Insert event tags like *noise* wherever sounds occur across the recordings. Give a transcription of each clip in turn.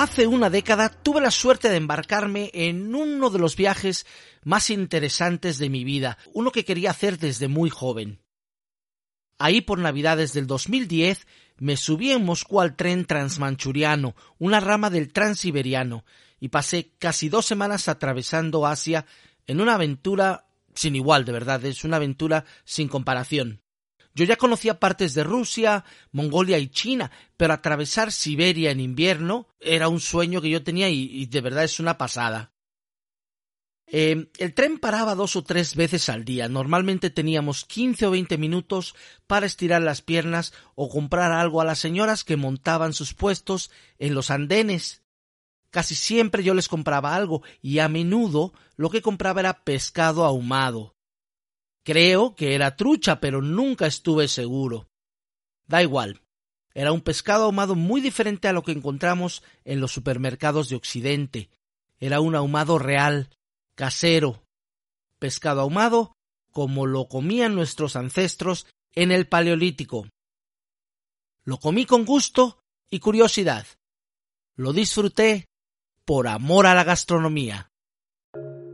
Hace una década tuve la suerte de embarcarme en uno de los viajes más interesantes de mi vida, uno que quería hacer desde muy joven. Ahí por Navidades del 2010 me subí en Moscú al tren transmanchuriano, una rama del transiberiano, y pasé casi dos semanas atravesando Asia en una aventura sin igual, de verdad, es una aventura sin comparación. Yo ya conocía partes de Rusia, Mongolia y China, pero atravesar Siberia en invierno era un sueño que yo tenía y, de verdad es una pasada. Eh, el tren paraba dos o tres veces al día. Normalmente teníamos quince o veinte minutos para estirar las piernas o comprar algo a las señoras que montaban sus puestos en los andenes. Casi siempre yo les compraba algo y a menudo lo que compraba era pescado ahumado. Creo que era trucha, pero nunca estuve seguro. Da igual. Era un pescado ahumado muy diferente a lo que encontramos en los supermercados de Occidente. Era un ahumado real, casero. Pescado ahumado como lo comían nuestros ancestros en el Paleolítico. Lo comí con gusto y curiosidad. Lo disfruté por amor a la gastronomía.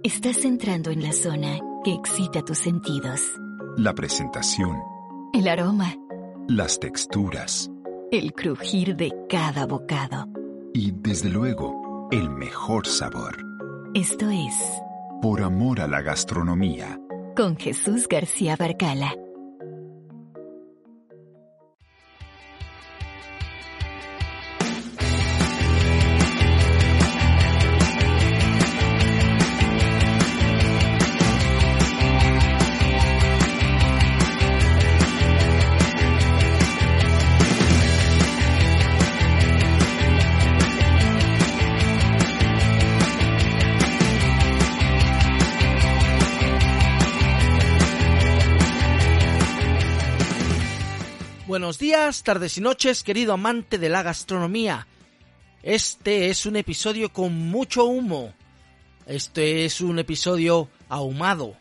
Estás entrando en la zona que excita tus sentidos. La presentación. El aroma. Las texturas. El crujir de cada bocado. Y desde luego, el mejor sabor. Esto es... Por amor a la gastronomía. Con Jesús García Barcala. Buenos días, tardes y noches, querido amante de la gastronomía. Este es un episodio con mucho humo. Este es un episodio ahumado.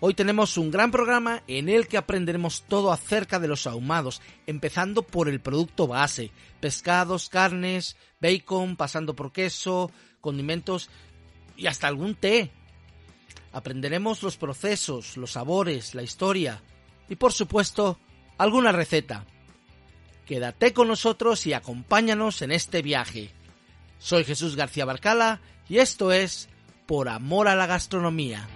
Hoy tenemos un gran programa en el que aprenderemos todo acerca de los ahumados, empezando por el producto base, pescados, carnes, bacon, pasando por queso, condimentos y hasta algún té. Aprenderemos los procesos, los sabores, la historia y por supuesto alguna receta. Quédate con nosotros y acompáñanos en este viaje. Soy Jesús García Barcala y esto es Por Amor a la Gastronomía.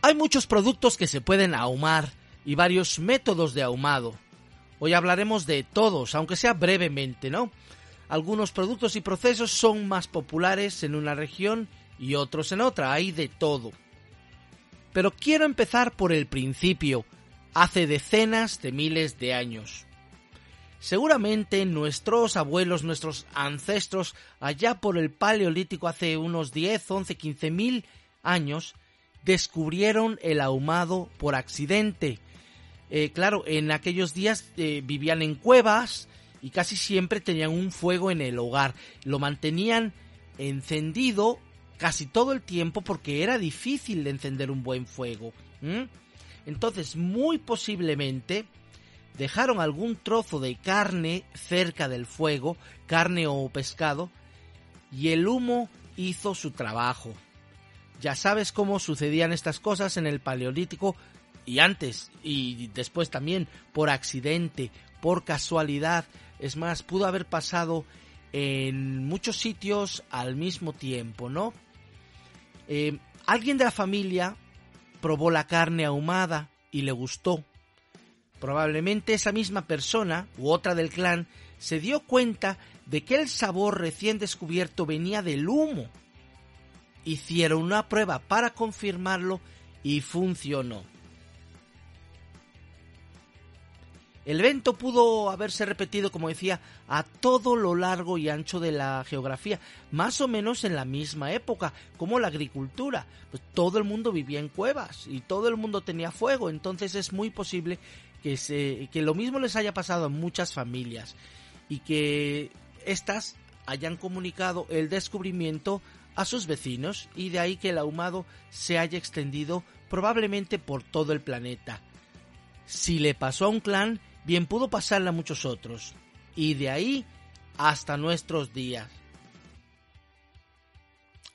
Hay muchos productos que se pueden ahumar y varios métodos de ahumado. Hoy hablaremos de todos, aunque sea brevemente, ¿no? Algunos productos y procesos son más populares en una región y otros en otra, hay de todo. Pero quiero empezar por el principio, hace decenas de miles de años. Seguramente nuestros abuelos, nuestros ancestros, allá por el Paleolítico hace unos 10, 11, 15 mil años, descubrieron el ahumado por accidente. Eh, claro, en aquellos días eh, vivían en cuevas, y casi siempre tenían un fuego en el hogar. Lo mantenían encendido casi todo el tiempo porque era difícil de encender un buen fuego. Entonces, muy posiblemente dejaron algún trozo de carne cerca del fuego, carne o pescado, y el humo hizo su trabajo. Ya sabes cómo sucedían estas cosas en el Paleolítico y antes y después también por accidente, por casualidad, es más, pudo haber pasado en muchos sitios al mismo tiempo, ¿no? Eh, alguien de la familia probó la carne ahumada y le gustó. Probablemente esa misma persona u otra del clan se dio cuenta de que el sabor recién descubierto venía del humo. Hicieron una prueba para confirmarlo y funcionó. El evento pudo haberse repetido, como decía, a todo lo largo y ancho de la geografía, más o menos en la misma época, como la agricultura. Pues todo el mundo vivía en cuevas y todo el mundo tenía fuego, entonces es muy posible que, se, que lo mismo les haya pasado a muchas familias y que éstas hayan comunicado el descubrimiento a sus vecinos y de ahí que el ahumado se haya extendido probablemente por todo el planeta. Si le pasó a un clan, bien pudo pasarle a muchos otros. Y de ahí hasta nuestros días.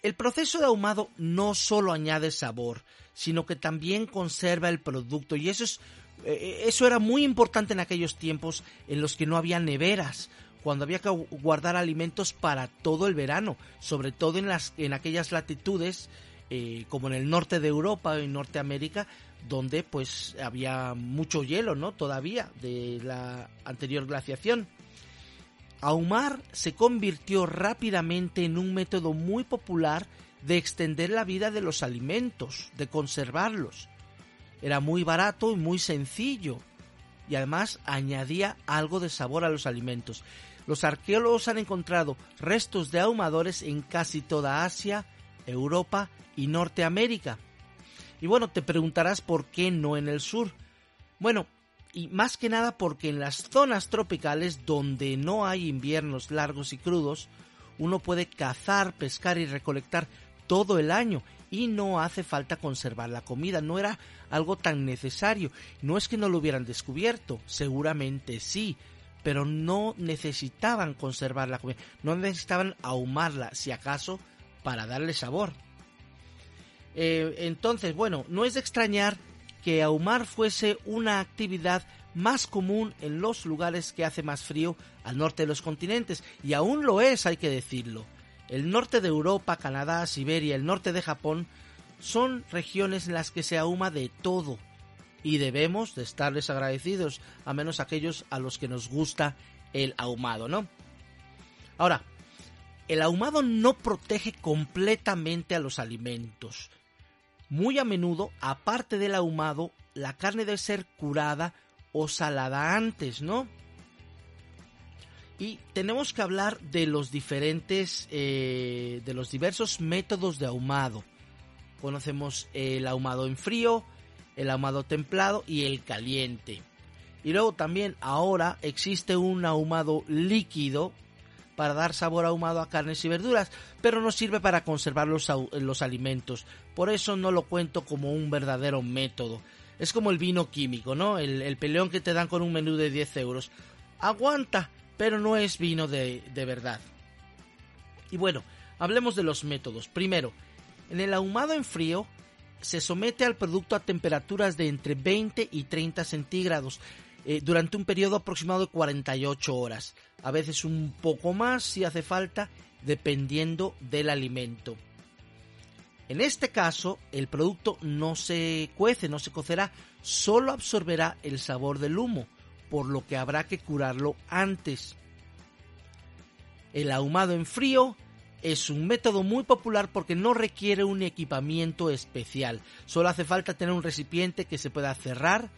El proceso de ahumado no solo añade sabor, sino que también conserva el producto y eso es eh, eso era muy importante en aquellos tiempos en los que no había neveras, cuando había que guardar alimentos para todo el verano, sobre todo en las en aquellas latitudes eh, como en el norte de Europa y Norteamérica, donde pues había mucho hielo, ¿no? Todavía de la anterior glaciación. Ahumar se convirtió rápidamente en un método muy popular de extender la vida de los alimentos, de conservarlos. Era muy barato y muy sencillo y además añadía algo de sabor a los alimentos. Los arqueólogos han encontrado restos de ahumadores en casi toda Asia, Europa y Norteamérica. Y bueno, te preguntarás por qué no en el sur. Bueno, y más que nada porque en las zonas tropicales donde no hay inviernos largos y crudos, uno puede cazar, pescar y recolectar todo el año y no hace falta conservar la comida, no era algo tan necesario. No es que no lo hubieran descubierto, seguramente sí, pero no necesitaban conservar la comida, no necesitaban ahumarla, si acaso, para darle sabor. Eh, entonces, bueno, no es de extrañar que ahumar fuese una actividad más común en los lugares que hace más frío al norte de los continentes, y aún lo es, hay que decirlo. El norte de Europa, Canadá, Siberia, el norte de Japón son regiones en las que se ahuma de todo, y debemos de estarles agradecidos, a menos aquellos a los que nos gusta el ahumado, ¿no? Ahora, el ahumado no protege completamente a los alimentos. Muy a menudo, aparte del ahumado, la carne debe ser curada o salada antes, ¿no? Y tenemos que hablar de los diferentes, eh, de los diversos métodos de ahumado. Conocemos el ahumado en frío, el ahumado templado y el caliente. Y luego también ahora existe un ahumado líquido para dar sabor ahumado a carnes y verduras, pero no sirve para conservar los, los alimentos. Por eso no lo cuento como un verdadero método. Es como el vino químico, ¿no? El, peleón que te dan con un menú de 10 euros. Aguanta, pero no es vino de, de verdad. Y bueno, hablemos de los métodos. Primero, en el ahumado en frío se somete al producto a temperaturas de entre 20 y 30 centígrados eh, durante un periodo aproximado de 48 horas, a veces un poco más si hace falta, dependiendo del alimento. En este caso, el producto no se cuece, no se cocerá, solo absorberá el sabor del humo, por lo que habrá que curarlo antes. El ahumado en frío es un método muy popular porque no requiere un equipamiento especial, solo hace falta tener un recipiente que se pueda cerrar,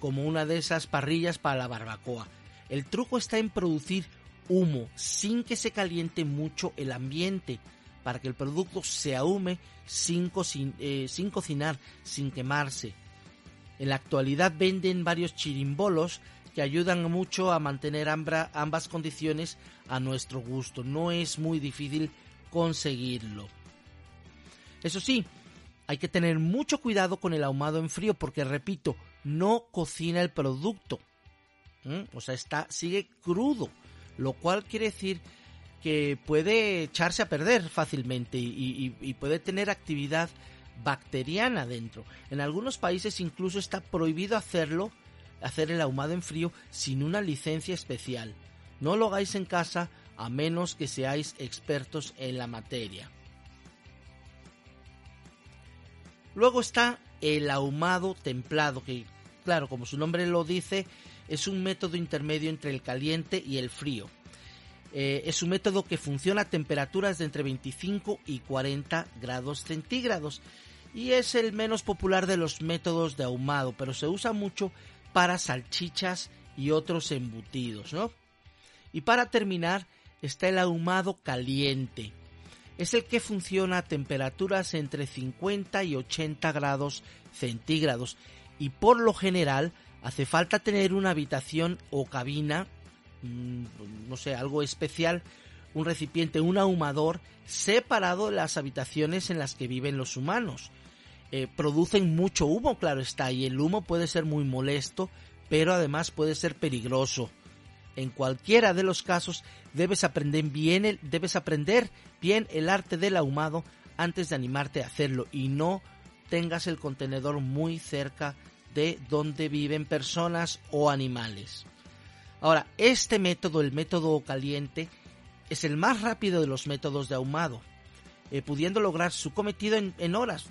como una de esas parrillas para la barbacoa. El truco está en producir humo sin que se caliente mucho el ambiente para que el producto se ahume sin, eh, sin cocinar, sin quemarse. En la actualidad venden varios chirimbolos que ayudan mucho a mantener ambas condiciones a nuestro gusto. No es muy difícil conseguirlo. Eso sí, hay que tener mucho cuidado con el ahumado en frío porque, repito, no cocina el producto. O sea, está, sigue crudo. Lo cual quiere decir que puede echarse a perder fácilmente y, puede tener actividad bacteriana dentro. En algunos países incluso está prohibido hacerlo, hacer el ahumado en frío sin una licencia especial. No lo hagáis en casa a menos que seáis expertos en la materia. Luego está el ahumado templado, que claro, como su nombre lo dice, es un método intermedio entre el caliente y el frío. Eh, es un método que funciona a temperaturas de entre 25 y 40 grados centígrados y es el menos popular de los métodos de ahumado, pero se usa mucho para salchichas y otros embutidos, ¿no? Y para terminar está el ahumado caliente, es el que funciona a temperaturas entre 50 y 80 grados centígrados y por lo general hace falta tener una habitación o cabina, mm, no sé, algo especial, un recipiente, un ahumador separado de las habitaciones en las que viven los humanos. eh, producen mucho humo, claro está, y el humo puede ser muy molesto, pero además puede ser peligroso. En cualquiera de los casos debes aprender bien el, debes aprender bien el arte del ahumado antes de animarte a hacerlo y no tengas el contenedor muy cerca de donde viven personas o animales. Ahora, este método, el método caliente, es el más rápido de los métodos de ahumado, eh, pudiendo lograr su cometido en, en horas,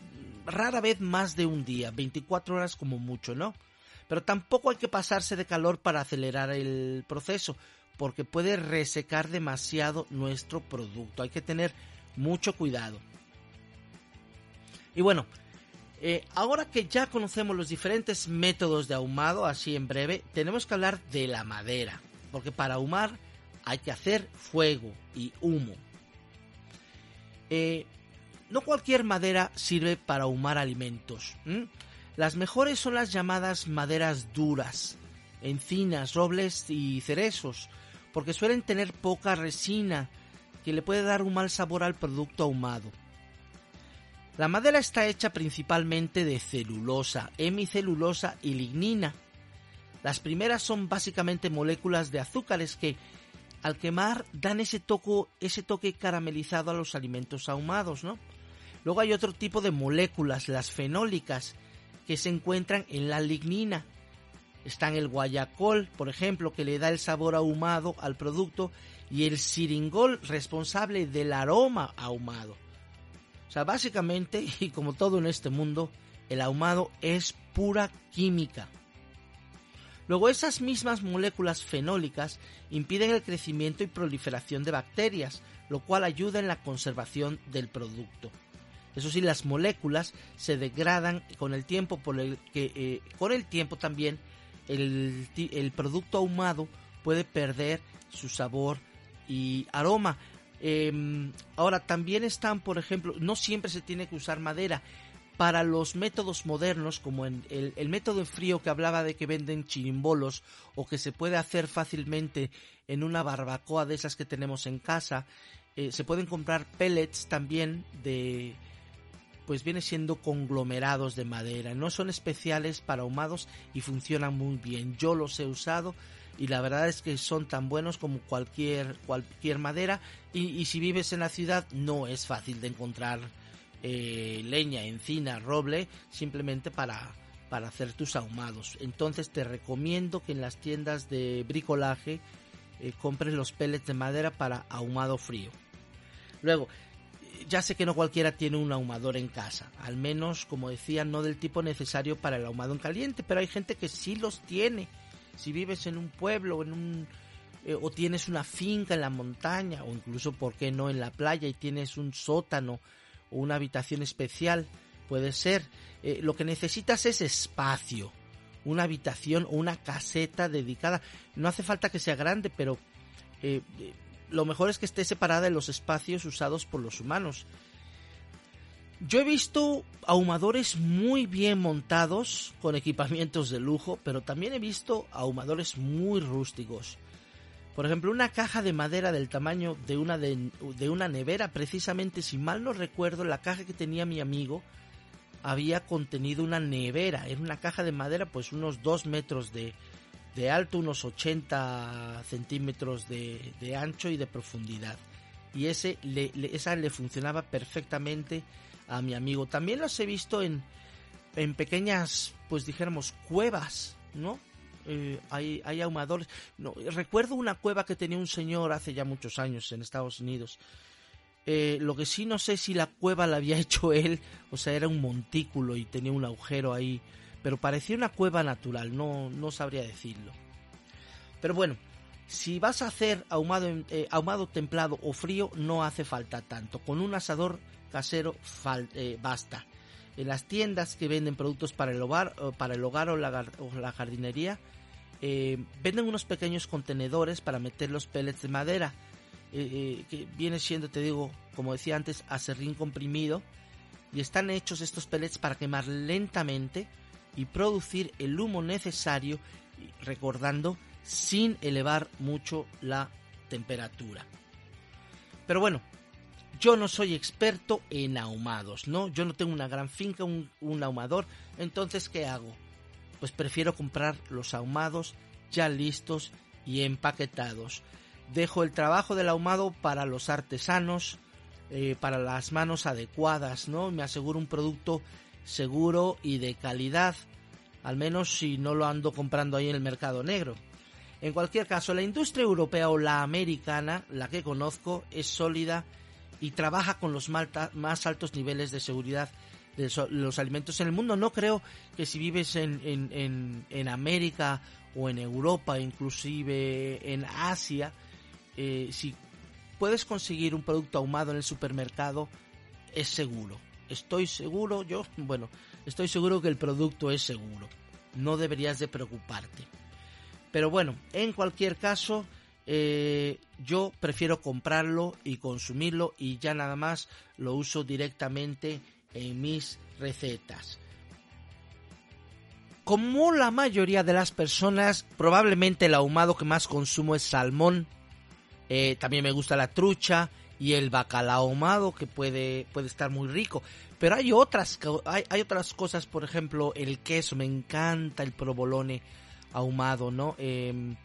rara vez más de un día, 24 horas como mucho, ¿no? Pero tampoco hay que pasarse de calor para acelerar el proceso, porque puede resecar demasiado nuestro producto. Hay que tener mucho cuidado. Y bueno, eh, ahora que ya conocemos los diferentes métodos de ahumado, así en breve, tenemos que hablar de la madera, porque para ahumar hay que hacer fuego y humo. Eh, no cualquier madera sirve para ahumar alimentos. Las mejores son las llamadas maderas duras, encinas, robles y cerezos, porque suelen tener poca resina que le puede dar un mal sabor al producto ahumado. La madera está hecha principalmente de celulosa, hemicelulosa y lignina. Las primeras son básicamente moléculas de azúcares que al quemar dan ese, ese toque caramelizado a los alimentos ahumados, ¿no? Luego hay otro tipo de moléculas, las fenólicas, que se encuentran en la lignina. Están el guayacol, por ejemplo, que le da el sabor ahumado al producto, y el siringol, responsable del aroma ahumado. O sea, básicamente, *laughs* y como todo en este mundo, el ahumado es pura química. Luego esas mismas moléculas fenólicas impiden el crecimiento y proliferación de bacterias, lo cual ayuda en la conservación del producto. Eso sí, las moléculas se degradan con el tiempo, por el que eh, con el tiempo también el, el, producto ahumado puede perder su sabor y aroma. Em, ahora, también están, por ejemplo, no siempre se tiene que usar madera. Para los métodos modernos, como en el, método en frío que hablaba de que venden chirimbolos o que se puede hacer fácilmente en una barbacoa de esas que tenemos en casa, eh, se pueden comprar pellets también de, pues viene siendo conglomerados de madera. No son especiales para ahumados y funcionan muy bien. Yo los he usado y la verdad es que son tan buenos como cualquier, cualquier madera y, si vives en la ciudad no es fácil de encontrar eh, leña, encina, roble simplemente para, para hacer tus ahumados. Entonces te recomiendo que en las tiendas de bricolaje eh, compres los pellets de madera para ahumado frío. Luego, ya sé que no cualquiera tiene un ahumador en casa, al menos, como decía, no del tipo necesario para el ahumado en caliente, pero hay gente que sí los tiene. Si vives en un pueblo en un, eh, o tienes una finca en la montaña, o incluso, ¿por qué no?, en la playa y tienes un sótano o una habitación especial, puede ser. Eh, lo que necesitas es espacio, una habitación o una caseta dedicada. No hace falta que sea grande, pero eh, lo mejor es que esté separada de los espacios usados por los humanos. Yo he visto ahumadores muy bien montados con equipamientos de lujo, pero también he visto ahumadores muy rústicos. Por ejemplo, una caja de madera del tamaño de una, de, una nevera, precisamente si mal no recuerdo, la caja que tenía mi amigo había contenido una nevera. Era una caja de madera, pues unos 2 metros de, de alto, unos 80 centímetros de, ancho y de profundidad. Y ese le, esa le funcionaba perfectamente a mi amigo. También los he visto en, en pequeñas, pues dijéramos, cuevas, ¿no? Eh, hay, hay ahumadores. No, recuerdo una cueva que tenía un señor hace ya muchos años en Estados Unidos. Eh, lo que sí no sé si la cueva la había *laughs* hecho él, o sea, era un montículo y tenía un agujero ahí pero parecía una cueva natural, no, no sabría decirlo. Pero bueno, si vas a hacer ahumado, eh, ahumado templado o frío, no hace falta tanto. Con un asador casero eh, basta. En las tiendas que venden productos para el hogar, para el hogar o, la, jardinería, eh, venden unos pequeños contenedores para meter los pellets de madera. que viene siendo, te digo, como decía antes, acerrín comprimido. Y están hechos estos pellets para quemar lentamente y producir el humo necesario, recordando, sin elevar mucho la temperatura. Pero bueno, yo no soy experto en ahumados, ¿no? Yo no tengo una gran finca, un, ahumador, entonces ¿qué hago? Pues prefiero comprar los ahumados ya listos y empaquetados. Dejo el trabajo del ahumado para los artesanos, eh, para las manos adecuadas, ¿no? Me aseguro un producto seguro y de calidad, al menos si no lo ando comprando ahí en el mercado negro. En cualquier caso, la industria europea o la americana, la que conozco, es sólida y trabaja con los más altos niveles de seguridad de los alimentos en el mundo. No creo que si vives en, en, en, América o en Europa, inclusive en Asia, eh, si puedes conseguir un producto ahumado en el supermercado, es seguro. Estoy seguro, yo, bueno, estoy seguro que el producto es seguro. No deberías de preocuparte. Pero bueno, en cualquier caso, eh, yo prefiero comprarlo y consumirlo y ya nada más lo uso directamente en mis recetas. Como la mayoría de las personas, probablemente el ahumado que más consumo es salmón, eh, también me gusta la trucha y el bacalao ahumado que puede, puede estar muy rico. Pero hay otras, hay, hay, otras cosas, por ejemplo, el queso, me encanta el provolone ahumado, ¿no? Em,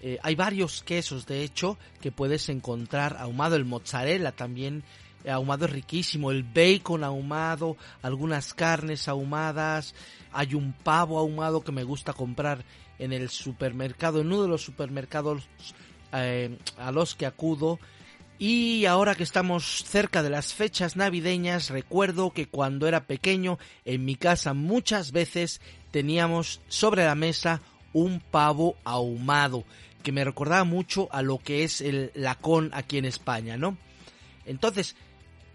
eh, hay varios quesos, de hecho, que puedes encontrar ahumado, el mozzarella también eh, ahumado es riquísimo, el bacon ahumado, algunas carnes ahumadas, hay un pavo ahumado que me gusta comprar en el supermercado, en uno de los supermercados eh, a los que acudo. Y ahora que estamos cerca de las fechas navideñas, recuerdo que cuando era pequeño en mi casa muchas veces teníamos sobre la mesa un pavo ahumado, que me recordaba mucho a lo que es el lacón aquí en España, ¿no? Entonces,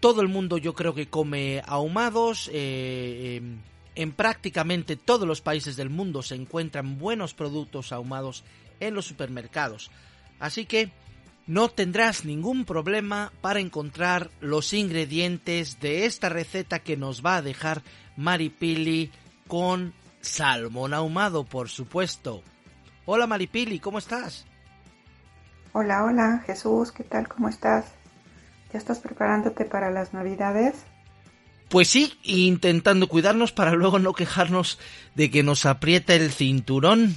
todo el mundo yo creo que come ahumados, eh, em, en prácticamente todos los países del mundo se encuentran buenos productos ahumados en los supermercados. Así que no tendrás ningún problema para encontrar los ingredientes de esta receta que nos va a dejar Maripili con salmón ahumado, por supuesto. Hola Maripili, ¿cómo estás? Hola, hola Jesús, ¿qué tal? ¿Cómo estás? ¿Ya estás preparándote para las navidades? Pues sí, intentando cuidarnos para luego no quejarnos de que nos aprieta el cinturón.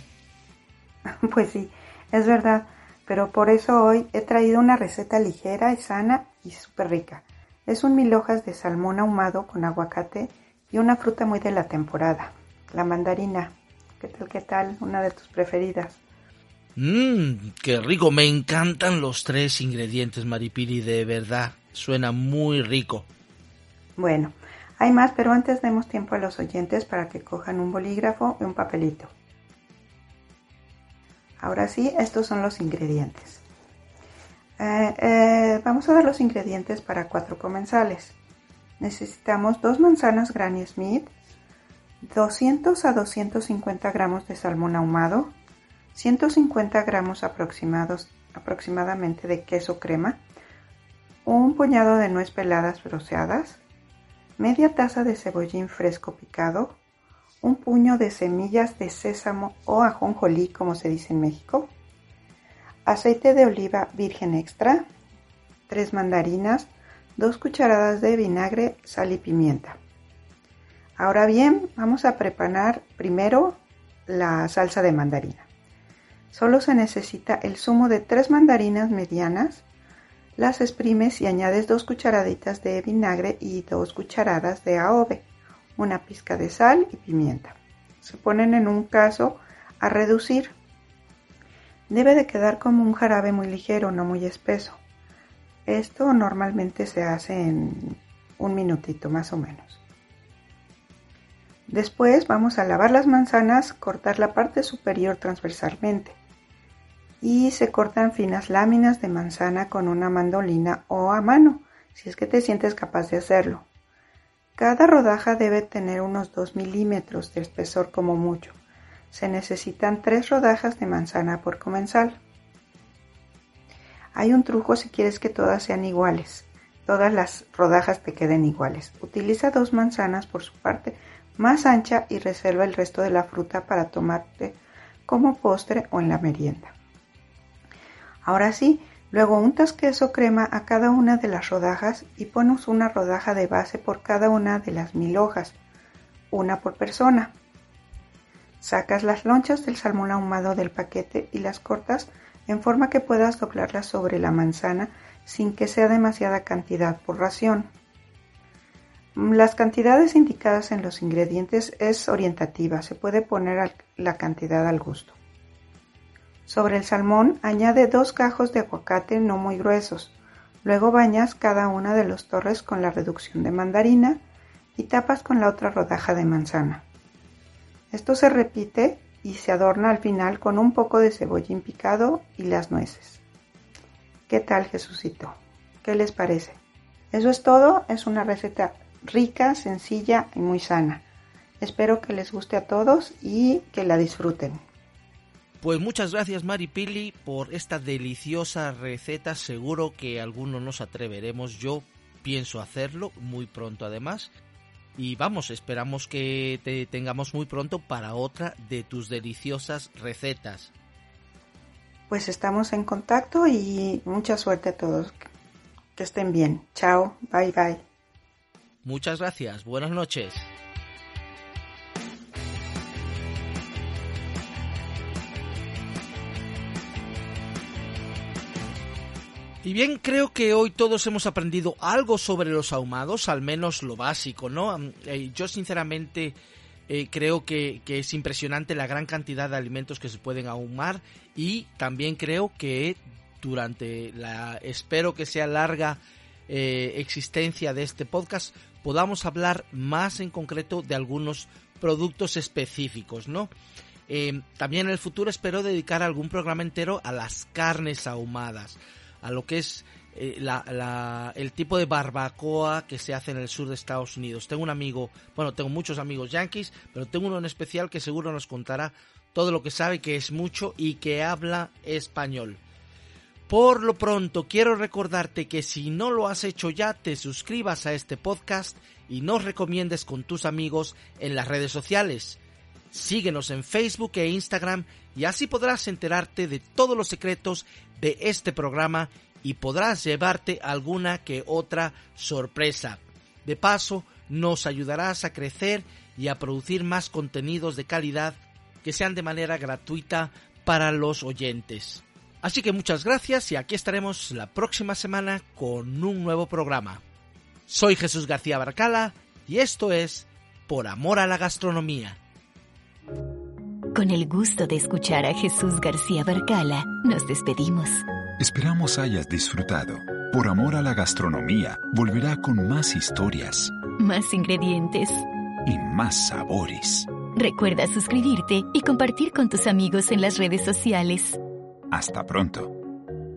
*laughs* Pues sí, es verdad pero por eso hoy he traído una receta ligera y sana y súper rica. Es un mil hojas de salmón ahumado con aguacate y una fruta muy de la temporada, la mandarina. ¿Qué tal, qué tal? Una de tus preferidas. Mmm, qué rico. Me encantan los tres ingredientes, Maripiri, de verdad. Suena muy rico. Bueno, hay más, pero antes demos tiempo a los oyentes para que cojan un bolígrafo y un papelito. Ahora sí, estos son los ingredientes. Eh, eh, vamos a ver los ingredientes para cuatro comensales. Necesitamos dos manzanas Granny Smith, 200 a 250 gramos de salmón ahumado, 150 gramos aproximados, aproximadamente de queso crema, un puñado de nuez peladas broceadas, media taza de cebollín fresco picado, un puño de semillas de sésamo o ajonjolí, como se dice en México, aceite de oliva virgen extra, tres mandarinas, dos cucharadas de vinagre, sal y pimienta. Ahora bien, vamos a preparar primero la salsa de mandarina. Solo se necesita el zumo de tres mandarinas medianas, las exprimes y añades dos cucharaditas de vinagre y dos cucharadas de aove una pizca de sal y pimienta. Se ponen en un caso a reducir. Debe de quedar como un jarabe muy ligero, no muy espeso. Esto normalmente se hace en un minutito más o menos. Después vamos a lavar las manzanas, cortar la parte superior transversalmente y se cortan finas láminas de manzana con una mandolina o a mano, si es que te sientes capaz de hacerlo. Cada rodaja debe tener unos 2 milímetros de espesor como mucho. Se necesitan 3 rodajas de manzana por comensal. Hay un truco si quieres que todas sean iguales. Todas las rodajas te queden iguales. Utiliza dos manzanas por su parte más ancha y reserva el resto de la fruta para tomarte como postre o en la merienda. Ahora sí, Luego untas queso crema a cada una de las rodajas y pones una rodaja de base por cada una de las mil hojas, una por persona. Sacas las lonchas del salmón ahumado del paquete y las cortas en forma que puedas doblarlas sobre la manzana sin que sea demasiada cantidad por ración. Las cantidades indicadas en los ingredientes es orientativa, se puede poner la cantidad al gusto. Sobre el salmón añade dos gajos de aguacate no muy gruesos, luego bañas cada una de los torres con la reducción de mandarina y tapas con la otra rodaja de manzana. Esto se repite y se adorna al final con un poco de cebollín picado y las nueces. ¿Qué tal Jesucito? ¿Qué les parece? Eso es todo, es una receta rica, sencilla y muy sana. Espero que les guste a todos y que la disfruten. Pues muchas gracias Mari Pili por esta deliciosa receta. Seguro que algunos nos atreveremos. Yo pienso hacerlo muy pronto además. Y vamos, esperamos que te tengamos muy pronto para otra de tus deliciosas recetas. Pues estamos en contacto y mucha suerte a todos. Que estén bien. Chao. Bye bye. Muchas gracias. Buenas noches. Y bien, creo que hoy todos hemos aprendido algo sobre los ahumados, al menos lo básico, ¿no? Eh, yo sinceramente eh, creo que, es impresionante la gran cantidad de alimentos que se pueden ahumar y también creo que durante la, espero que sea larga eh, existencia de este podcast, podamos hablar más en concreto de algunos productos específicos, ¿no? también en el futuro espero dedicar algún programa entero a las carnes ahumadas a lo que es eh, el tipo de barbacoa que se hace en el sur de Estados Unidos. Tengo un amigo, bueno, tengo muchos amigos yankees, pero tengo uno en especial que seguro nos contará todo lo que sabe, que es mucho y que habla español. Por lo pronto, quiero recordarte que si no lo has hecho ya, te suscribas a este podcast y nos recomiendes con tus amigos en las redes sociales. Síguenos en Facebook e Instagram y así podrás enterarte de todos los secretos de este programa y podrás llevarte alguna que otra sorpresa. De paso, nos ayudarás a crecer y a producir más contenidos de calidad que sean de manera gratuita para los oyentes. Así que muchas gracias y aquí estaremos la próxima semana con un nuevo programa. Soy Jesús García Barcala y esto es Por Amor a la Gastronomía. Con el gusto de escuchar a Jesús García Barcala, nos despedimos. Esperamos hayas disfrutado. Por amor a la gastronomía, volverá con más historias, más ingredientes y más sabores. Recuerda suscribirte y compartir con tus amigos en las redes sociales. Hasta pronto.